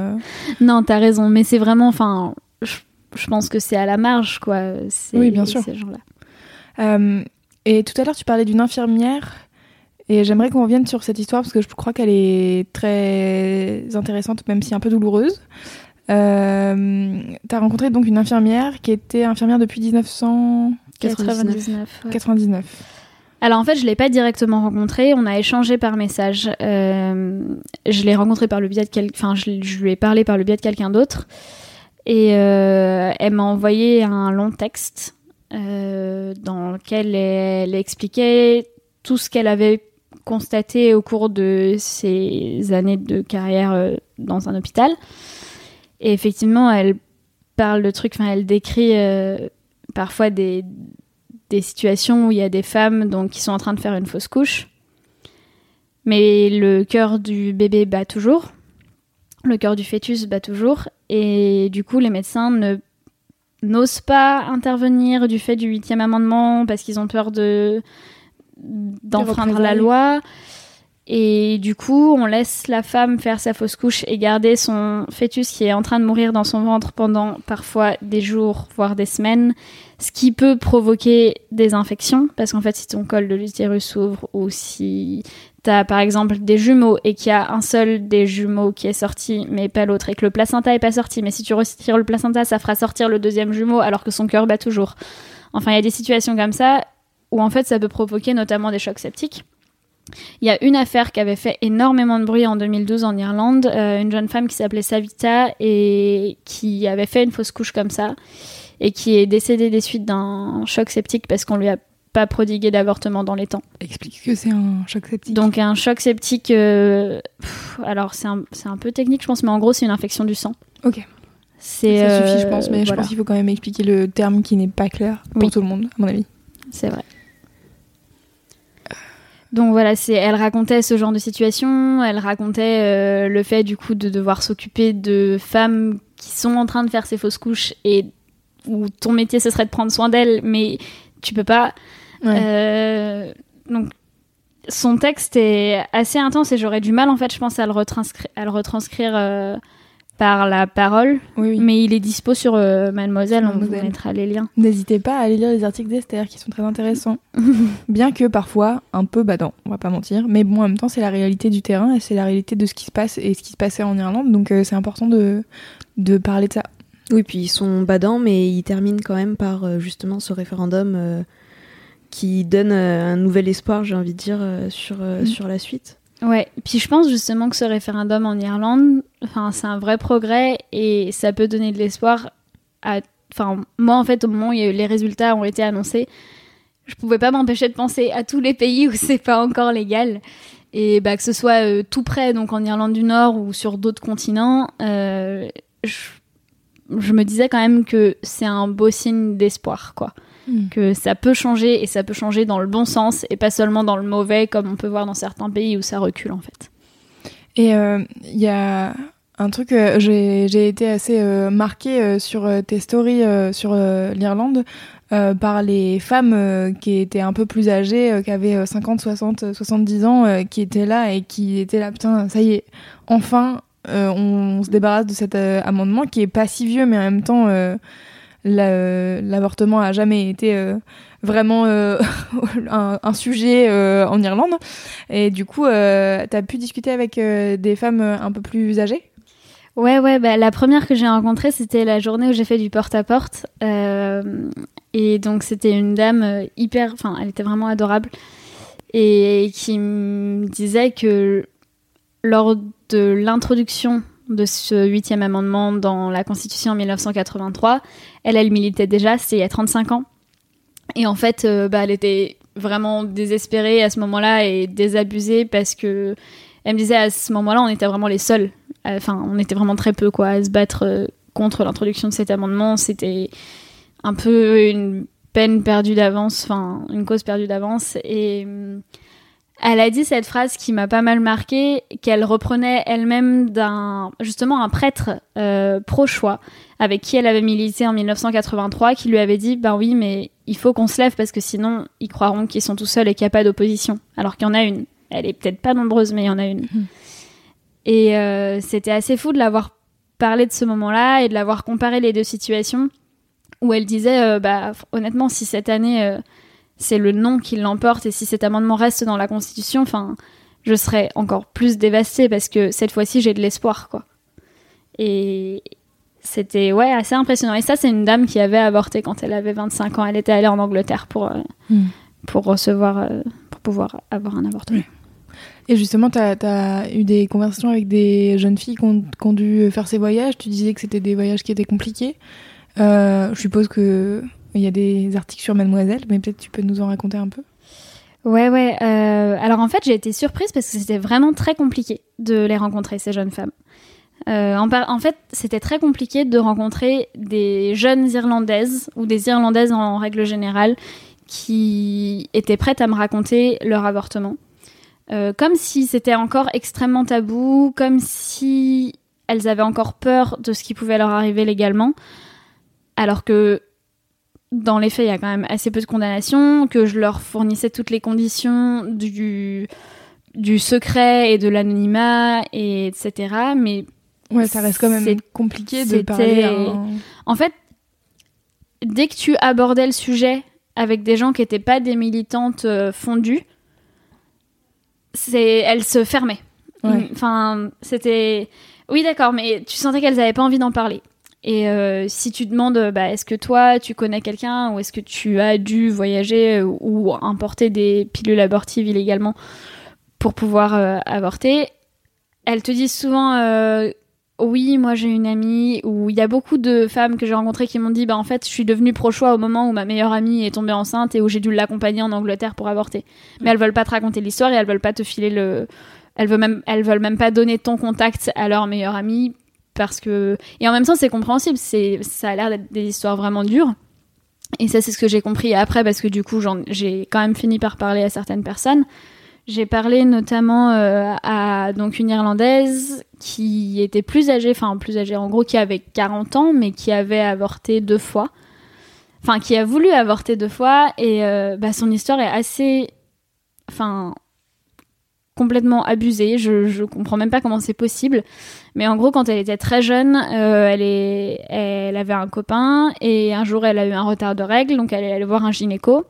Non, t'as raison, mais c'est vraiment. Enfin, je, pense que c'est à la marge, quoi. Oui, bien sûr. Ces gens-là. et tout à l'heure, tu parlais d'une infirmière. Et j'aimerais qu'on revienne sur cette histoire parce que je crois qu'elle est très intéressante, même si un peu douloureuse. Euh, tu as rencontré donc une infirmière qui était infirmière depuis 1999. 99. Alors en fait, je l'ai pas directement rencontré. On a échangé par message. Euh, je l'ai rencontré par le biais de quel... enfin, je, je lui ai parlé par le biais de quelqu'un d'autre. Et euh, elle m'a envoyé un long texte euh, dans lequel elle, elle expliquait tout ce qu'elle avait constaté au cours de ses années de carrière dans un hôpital. Et effectivement, elle parle de trucs, enfin, elle décrit euh, parfois des, des situations où il y a des femmes donc, qui sont en train de faire une fausse couche. Mais le cœur du bébé bat toujours. Le cœur du fœtus bat toujours. Et du coup, les médecins ne n'osent pas intervenir du fait du huitième amendement parce qu'ils ont peur de d'enfreindre la loi. Et du coup, on laisse la femme faire sa fausse couche et garder son fœtus qui est en train de mourir dans son ventre pendant parfois des jours, voire des semaines, ce qui peut provoquer des infections, parce qu'en fait, si ton col de l'utérus s'ouvre ou si t'as par exemple des jumeaux et qu'il y a un seul des jumeaux qui est sorti, mais pas l'autre, et que le placenta est pas sorti, mais si tu retires le placenta, ça fera sortir le deuxième jumeau alors que son cœur bat toujours. Enfin, il y a des situations comme ça où en fait, ça peut provoquer notamment des chocs septiques. Il y a une affaire qui avait fait énormément de bruit en 2012 en Irlande, euh, une jeune femme qui s'appelait Savita et qui avait fait une fausse couche comme ça et qui est décédée des suites d'un choc septique parce qu'on lui a pas prodigué d'avortement dans les temps. Explique que c'est un choc septique. Donc un choc septique, euh, pff, alors c'est un, un peu technique je pense, mais en gros c'est une infection du sang. Ok. Ça suffit, je euh, pense, mais je pense qu'il faut quand même expliquer le terme qui n'est pas clair pour Oui. tout le monde, à mon avis. C'est vrai. Donc voilà, c'est, elle racontait ce genre de situation, elle racontait euh, le fait du coup de devoir s'occuper de femmes qui sont en train de faire ces fausses couches et où ton métier ce serait de prendre soin d'elles, mais tu peux pas. Ouais. Euh, donc son texte est assez intense et j'aurais du mal en fait, je pense, à le retranscrire, à le retranscrire euh, par la parole, oui, oui. mais il est dispo sur euh, Mademoiselle, on vous mettra les liens. N'hésitez pas à aller lire les articles d'Esther qui sont très intéressants. Bien que parfois un peu badant, on va pas mentir. Mais bon, en même temps, c'est la réalité du terrain et c'est la réalité de ce qui se passe et ce qui se passait en Irlande. Donc euh, c'est important de, de parler de ça. Oui, puis ils sont badants, mais ils terminent quand même par euh, justement ce référendum euh, qui donne euh, un nouvel espoir, j'ai envie de dire, euh, sur, euh, Mm. sur la suite. Ouais, puis je pense justement que ce référendum en Irlande, enfin, c'est un vrai progrès et ça peut donner de l'espoir à. Enfin, moi en fait, au moment où les résultats ont été annoncés, je pouvais pas m'empêcher de penser à tous les pays où c'est pas encore légal. Et bah, que ce soit euh, tout près, donc en Irlande du Nord ou sur d'autres continents, euh, je, je me disais quand même que c'est un beau signe d'espoir, quoi que ça peut changer et ça peut changer dans le bon sens et pas seulement dans le mauvais comme on peut voir dans certains pays où ça recule en fait. Et euh, il y a un truc, euh, j'ai j'ai été assez euh, marquée euh, sur euh, tes stories euh, sur euh, l'Irlande euh, par les femmes euh, qui étaient un peu plus âgées, euh, qui avaient euh, 50, 60, 70 ans, euh, qui étaient là et qui étaient là, putain, ça y est, enfin, euh, on, se débarrasse de cet euh, amendement qui est pas si vieux, mais en même temps, euh, l'avortement a jamais été euh, vraiment euh, un, sujet euh, en Irlande. Et du coup, euh, t'as pu discuter avec des femmes un peu plus âgées? Ouais, ouais, bah, la première que j'ai rencontrée, c'était la journée où j'ai fait du porte-à-porte. Et donc, c'était une dame hyper. Enfin, elle était vraiment adorable. Et qui me disait que lors de l'introduction de ce huitième amendement dans la Constitution en 1983, elle, elle militait déjà, c'était il y a 35 ans. Et en fait, euh, bah, elle était vraiment désespérée à ce moment-là et désabusée parce que elle me disait à ce moment-là, on était vraiment les seuls. Enfin on était vraiment très peu quoi à se battre euh, contre l'introduction de cet amendement. C'était un peu une peine perdue d'avance enfin une cause perdue d'avance. Et elle a dit cette phrase qui m'a pas mal marqué qu'elle reprenait elle-même d'un justement un prêtre euh, pro-choix avec qui elle avait milité en 1983 qui lui avait dit ben oui mais il faut qu'on se lève parce que sinon ils croiront qu'ils sont tout seuls et qu'il n'y a pas d'opposition. Alors qu'il y en a une. Elle est peut-être pas nombreuse mais il y en a une. Et euh, c'était assez fou de l'avoir parlé de ce moment-là et de l'avoir comparé les deux situations où elle disait euh, bah honnêtement si cette année euh, c'est le non qui l'emporte et si cet amendement reste dans la constitution enfin je serais encore plus dévastée parce que cette fois-ci j'ai de l'espoir quoi et c'était ouais assez impressionnant et ça c'est une dame qui avait avorté quand elle avait 25 ans elle était allée en Angleterre pour euh, Mm. pour recevoir, euh, pour pouvoir avoir un avortement. Et justement, tu as, eu des conversations avec des jeunes filles qui ont, dû faire ces voyages. Tu disais que c'était des voyages qui étaient compliqués. Euh, je suppose qu'il y a des articles sur Mademoiselle, mais peut-être tu peux nous en raconter un peu Ouais, ouais. Euh, alors en fait, j'ai été surprise parce que c'était vraiment très compliqué de les rencontrer, ces jeunes femmes. Euh, en, en, fait, c'était très compliqué de rencontrer des jeunes Irlandaises ou des Irlandaises en règle générale qui étaient prêtes à me raconter leur avortement. Euh, comme si c'était encore extrêmement tabou, comme si elles avaient encore peur de ce qui pouvait leur arriver légalement, alors que dans les faits, il y a quand même assez peu de condamnations, que je leur fournissais toutes les conditions du, du secret et de l'anonymat, et etc. Mais ouais, ça reste quand même compliqué de parler. En fait, dès que tu abordais le sujet avec des gens qui n'étaient pas des militantes euh, fondues, c'est, elles se fermaient. Enfin, c'était. Oui, d'accord, mais tu sentais qu'elles n'avaient pas envie d'en parler. Et euh, si tu demandes, bah, est-ce que toi, tu connais quelqu'un ou est-ce que tu as dû voyager ou importer des pilules abortives illégalement pour pouvoir euh, avorter, elles te disent souvent euh, oui, moi j'ai une amie où il y a beaucoup de femmes que j'ai rencontrées qui m'ont dit bah en fait je suis devenue pro-choix au moment où ma meilleure amie est tombée enceinte et où j'ai dû l'accompagner en Angleterre pour avorter. Mais elles veulent pas te raconter l'histoire et elles veulent pas te filer elles veulent même pas donner ton contact à leur meilleure amie parce que et en même temps c'est compréhensible c'est ça a l'air d'être des histoires vraiment dures. Et ça c'est ce que j'ai compris après parce que du coup j'ai quand même fini par parler à certaines personnes. J'ai parlé notamment euh, à donc une irlandaise qui était plus âgée enfin plus âgée en gros qui avait 40 ans mais qui avait avorté deux fois. Enfin qui a voulu avorter deux fois et euh, bah, son histoire est assez enfin complètement abusée. Je, comprends même pas comment c'est possible. Mais en gros, quand elle était très jeune, euh, elle, est, elle avait un copain et un jour, elle a eu un retard de règles, donc elle est allée voir un gynéco.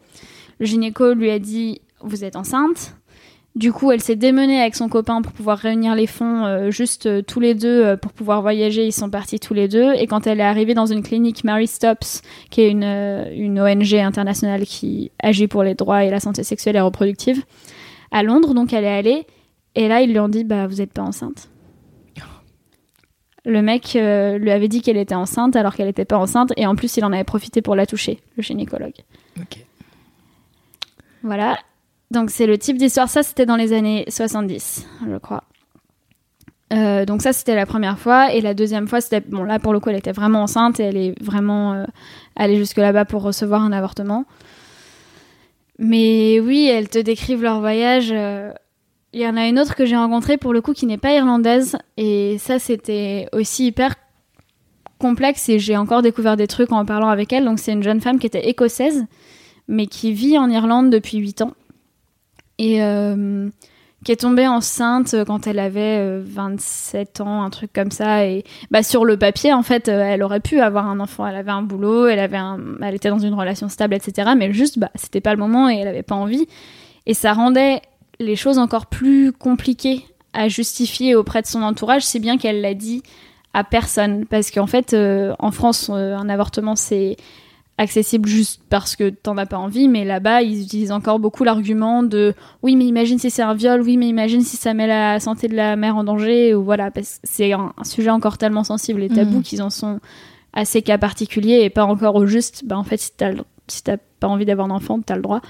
Le gynéco lui a dit Vous êtes enceinte du coup, elle s'est démenée avec son copain pour pouvoir réunir les fonds, euh, juste euh, tous les deux, pour pouvoir voyager. Ils sont partis tous les deux. Et quand elle est arrivée dans une clinique Mary Stops, qui est une, une ONG internationale qui agit pour les droits et la santé sexuelle et reproductive, à Londres, donc elle est allée. Et là, ils lui ont dit Bah, vous n'êtes pas enceinte. Le mec euh, lui avait dit qu'elle était enceinte alors qu'elle n'était pas enceinte. Et en plus, il en avait profité pour la toucher, le gynécologue. Ok. Voilà. Donc, c'est le type d'histoire. Ça, c'était dans les années 70, je crois. Euh, donc ça c'était la première fois et la deuxième fois c'était bon là pour le coup elle était vraiment enceinte et elle est vraiment euh, allée jusque là-bas pour recevoir un avortement mais oui, elles te décrivent leur voyage. Euh, il y en a une autre que j'ai rencontrée pour le coup qui n'est pas irlandaise. Et ça, c'était aussi hyper complexe et j'ai encore découvert des trucs en parlant avec elle. Donc, c'est une jeune femme qui était écossaise, mais qui vit en Irlande depuis 8 ans. Et euh, qui est tombée enceinte quand elle avait 27 euh, ans, un truc comme ça. Et bah, sur le papier, en fait, euh, elle aurait pu avoir un enfant. Elle avait un boulot, elle, avait un... elle était dans une relation stable, etc. Mais juste, bah, c'était pas le moment et elle avait pas envie. Et ça rendait les choses encore plus compliquées à justifier auprès de son entourage, si bien qu'elle l'a dit à personne. Parce qu'en fait, euh, en France, un avortement, c'est accessible juste parce que t'en as pas envie, mais là-bas, ils utilisent encore beaucoup l'argument de oui, mais imagine si c'est un viol, oui, mais imagine si ça met la santé de la mère en danger, ou voilà, parce que c'est un, sujet encore tellement sensible et tabou mhm. qu'ils en sont à ces cas particuliers et pas encore au juste, bah en fait, si t'as si pas envie d'avoir d'enfant, t'as le droit.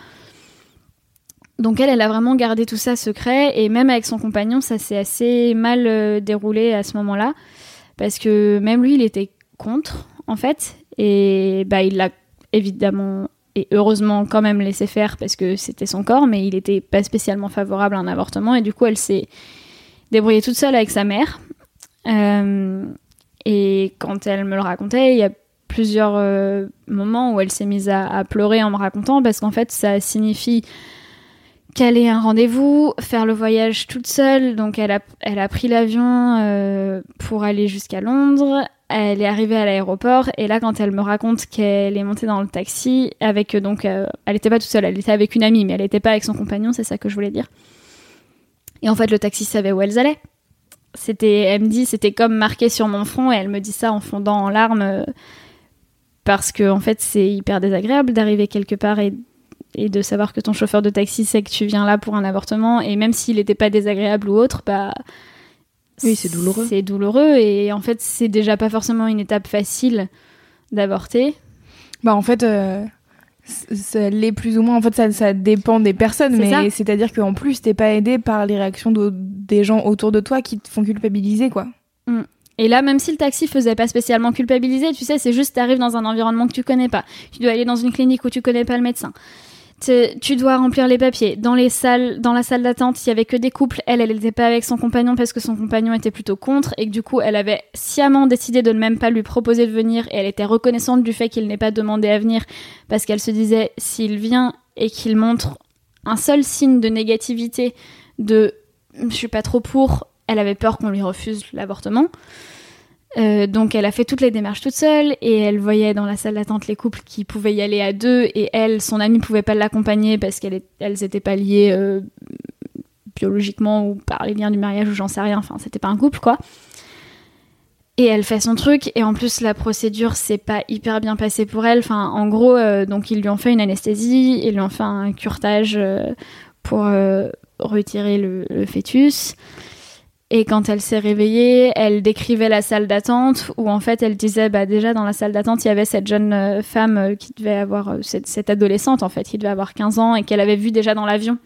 Donc elle, elle a vraiment gardé tout ça secret, et même avec son compagnon, ça s'est assez mal euh, déroulé à ce moment-là, parce que même lui, il était contre, en fait, et bah, il l'a évidemment et heureusement quand même laissé faire parce que c'était son corps, mais il n'était pas spécialement favorable à un avortement. Et du coup, elle s'est débrouillée toute seule avec sa mère. Euh, et quand elle me le racontait, il y a plusieurs euh, moments où elle s'est mise à, pleurer en me racontant parce qu'en fait, ça signifie caler un rendez-vous, faire le voyage toute seule. Donc, elle a, elle a pris l'avion euh, pour aller jusqu'à Londres elle est arrivée à l'aéroport et là quand elle me raconte qu'elle est montée dans le taxi avec euh, donc euh, elle n'était pas toute seule elle était avec une amie mais elle n'était pas avec son compagnon c'est ça que je voulais dire. Et en fait le taxi savait où elles allaient. C'était elle me dit c'était comme marqué sur mon front et elle me dit ça en fondant en larmes euh, parce que en fait c'est hyper désagréable d'arriver quelque part et et de savoir que ton chauffeur de taxi sait que tu viens là pour un avortement et même s'il n'était pas désagréable ou autre, bah Oui, c'est douloureux. C'est douloureux et en fait c'est déjà pas forcément une étape facile d'avorter. Bah en fait, euh, ça l'est plus ou moins. En fait, ça, ça dépend des personnes, C'est mais c'est-à-dire qu'en plus, t'es pas aidé par les réactions d'au- des gens autour de toi qui te font culpabiliser, quoi. Et là, même si le taxi faisait pas spécialement culpabiliser, tu sais, c'est juste t'arrives dans un environnement que tu connais pas. Tu dois aller dans une clinique où tu connais pas le médecin. Tu, dois remplir les papiers. Dans la salle d'attente, il y avait que des couples. Elle, elle n'était pas avec son compagnon parce que son compagnon était plutôt contre et que du coup, elle avait sciemment décidé de ne même pas lui proposer de venir et elle était reconnaissante du fait qu'il n'ait pas demandé à venir parce qu'elle se disait s'il vient et qu'il montre un seul signe de négativité, de je suis pas trop pour, elle avait peur qu'on lui refuse l'avortement. Euh, donc elle a fait toutes les démarches toute seule et elle voyait dans la salle d'attente les couples qui pouvaient y aller à deux et elle, son amie, pouvait pas l'accompagner parce qu'elles elles étaient pas liées euh, biologiquement ou par les liens du mariage ou j'en sais rien. Enfin, c'était pas un couple quoi. Et elle fait son truc et en plus la procédure s'est pas hyper bien passée pour elle. Enfin, en gros, euh, donc ils lui ont fait une anesthésie, ils lui ont fait un curtage pour retirer le fœtus. Et quand elle s'est réveillée, elle décrivait la salle d'attente où en fait elle disait bah déjà dans la salle d'attente il y avait cette jeune euh, femme euh, qui devait avoir euh, cette, adolescente en fait qui devait avoir 15 ans et qu'elle avait vue déjà dans l'avion.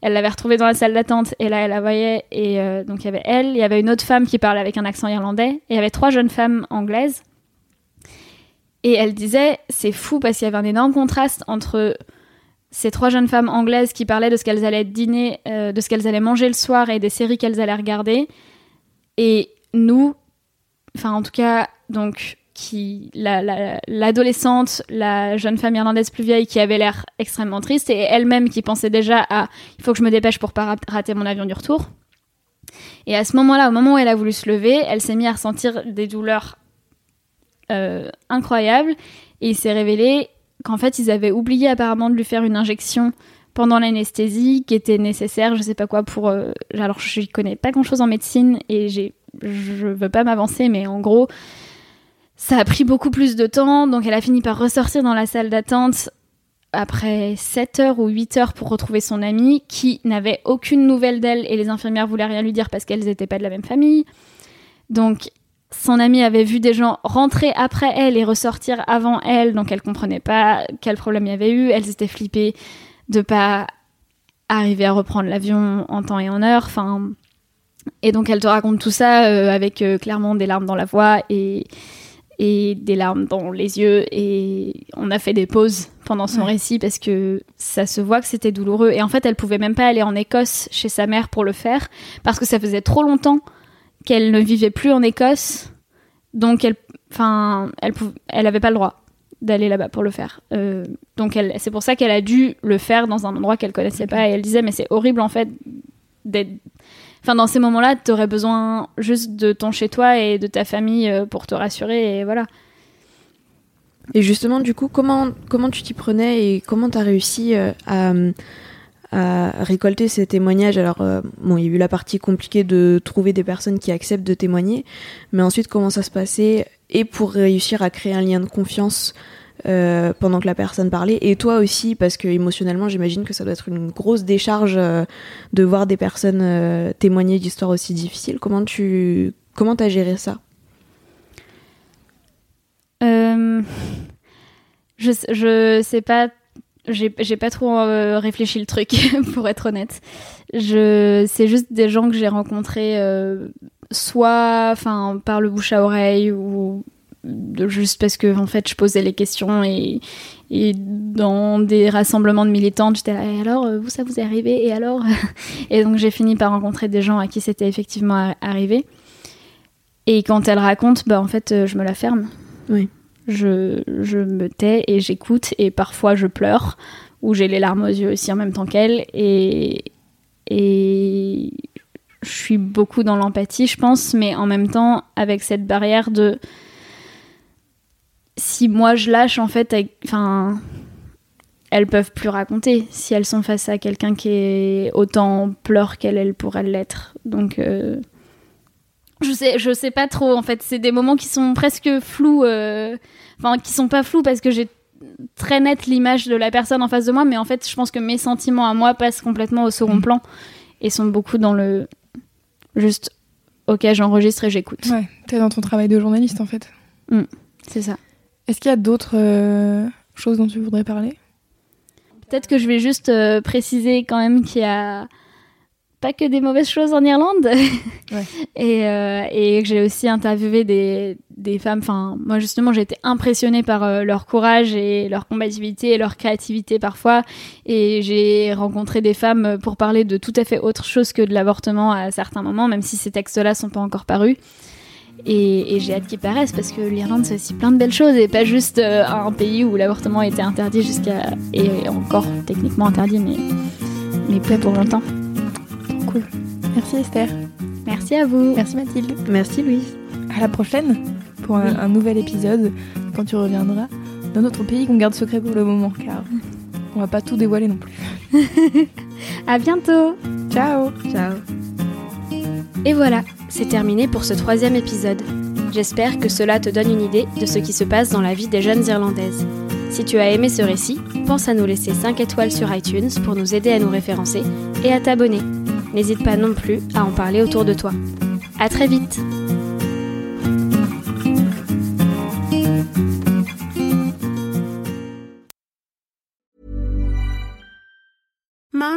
Elle l'avait retrouvée dans la salle d'attente et là elle la voyait et donc il y avait elle, il y avait une autre femme qui parlait avec un accent irlandais et il y avait trois jeunes femmes anglaises. Et elle disait c'est fou parce qu'il y avait un énorme contraste entre ces trois jeunes femmes anglaises qui parlaient de ce qu'elles allaient dîner, euh, de ce qu'elles allaient manger le soir et des séries qu'elles allaient regarder. Et nous, enfin en tout cas, donc qui la- la- l'adolescente, la, jeune femme irlandaise plus vieille qui avait l'air extrêmement triste et elle-même qui pensait déjà à il faut que je me dépêche pour pas ra- rater mon avion du retour. Et à ce moment-là, au moment où elle a voulu se lever, elle s'est mise à ressentir des douleurs euh, incroyables et il s'est révélé qu'en fait ils avaient oublié apparemment de lui faire une injection pendant l'anesthésie qui était nécessaire, je sais pas quoi pour. euh, alors je connais pas grand chose en médecine et j'ai, je veux pas m'avancer, mais en gros ça a pris beaucoup plus de temps, donc elle a fini par ressortir dans la salle d'attente après 7 heures ou 8 heures pour retrouver son amie qui n'avait aucune nouvelle d'elle et les infirmières voulaient rien lui dire parce qu'elles n'étaient pas de la même famille. Donc son amie avait vu des gens rentrer après elle et ressortir avant elle, donc elle comprenait pas quel problème il y avait eu. Elles étaient flippées de pas arriver à reprendre l'avion en temps et en heure. Enfin, et donc elle te raconte tout ça euh, avec euh, clairement des larmes dans la voix et et des larmes dans les yeux et on a fait des pauses pendant son Ouais. récit parce que ça se voit que c'était douloureux et en fait elle pouvait même pas aller en Écosse chez sa mère pour le faire parce que ça faisait trop longtemps qu'elle ne vivait plus en Écosse donc elle enfin elle pou- elle pas le droit d'aller là-bas pour le faire Euh, donc elle c'est pour ça qu'elle a dû le faire dans un endroit qu'elle connaissait pas et elle disait mais c'est horrible en fait d'être Enfin, dans ces moments-là, tu aurais besoin juste de ton chez toi et de ta famille euh, pour te rassurer et voilà. Et justement, du coup, comment, comment tu t'y prenais et comment tu as réussi euh, à, à récolter ces témoignages. Alors, euh, bon, il y a eu la partie compliquée de trouver des personnes qui acceptent de témoigner, mais ensuite, comment ça se passait Et pour réussir à créer un lien de confiance euh, pendant que la personne parlait, et toi aussi, parce que émotionnellement, j'imagine que ça doit être une grosse décharge euh, de voir des personnes témoigner d'histoires aussi difficiles. Comment tu comment as géré ça? Je, je sais pas, j'ai pas trop euh, réfléchi le truc, pour être honnête. Je, c'est juste des gens que j'ai rencontrés, euh, soit, enfin, par le bouche à oreille ou juste parce que en fait je posais les questions et, et dans des rassemblements de militantes j'étais là et alors euh, vous ça vous est arrivé et alors et donc j'ai fini par rencontrer des gens à qui c'était effectivement arrivé et quand elles racontent bah en fait je me la ferme Oui. Je, me tais et j'écoute et parfois je pleure ou j'ai les larmes aux yeux aussi en même temps qu'elles et je suis beaucoup dans l'empathie je pense mais en même temps avec cette barrière de si moi je lâche en fait enfin elles peuvent plus raconter si elles sont face à quelqu'un qui est autant en pleurs qu'elle elle pourrait l'être. Donc euh, je sais je sais pas trop en fait c'est des moments qui sont presque flous euh, enfin qui sont pas flous parce que j'ai très nette l'image de la personne en face de moi, mais en fait, je pense que mes sentiments à moi passent complètement au second Mm. plan et sont beaucoup dans le juste ok, j'enregistre et j'écoute. Ouais, t'es dans ton travail de journaliste en fait. C'est ça. Est-ce qu'il y a d'autres euh, choses dont tu voudrais parler? Peut-être que je vais juste euh, préciser quand même qu'il y a pas que des mauvaises choses en Irlande. et, euh, et j'ai aussi interviewé des, des femmes. Enfin, moi justement, j'ai été impressionnée par euh, leur courage et leur combativité et leur créativité parfois. Et j'ai rencontré des femmes pour parler de tout à fait autre chose que de l'avortement à certains moments, même si ces textes-là sont pas encore parus. Et, et j'ai hâte qu'ils paraissent parce que l'Irlande c'est aussi plein de belles choses et pas juste euh, un pays où l'avortement était interdit jusqu'à et encore techniquement interdit mais mais pas pour longtemps. Cool. Merci Esther. Merci à vous. Merci Mathilde. Merci Louise. À la prochaine pour un, un nouvel épisode quand tu reviendras dans notre pays qu'on garde secret pour le moment car on va pas tout dévoiler non plus. À bientôt. Ciao Ciao. Et voilà, c'est terminé pour ce troisième épisode. J'espère que cela te donne une idée de ce qui se passe dans la vie des jeunes Irlandaises. Si tu as aimé ce récit, pense à nous laisser 5 étoiles sur iTunes pour nous aider à nous référencer et à t'abonner. N'hésite pas non plus à en parler autour de toi. À très vite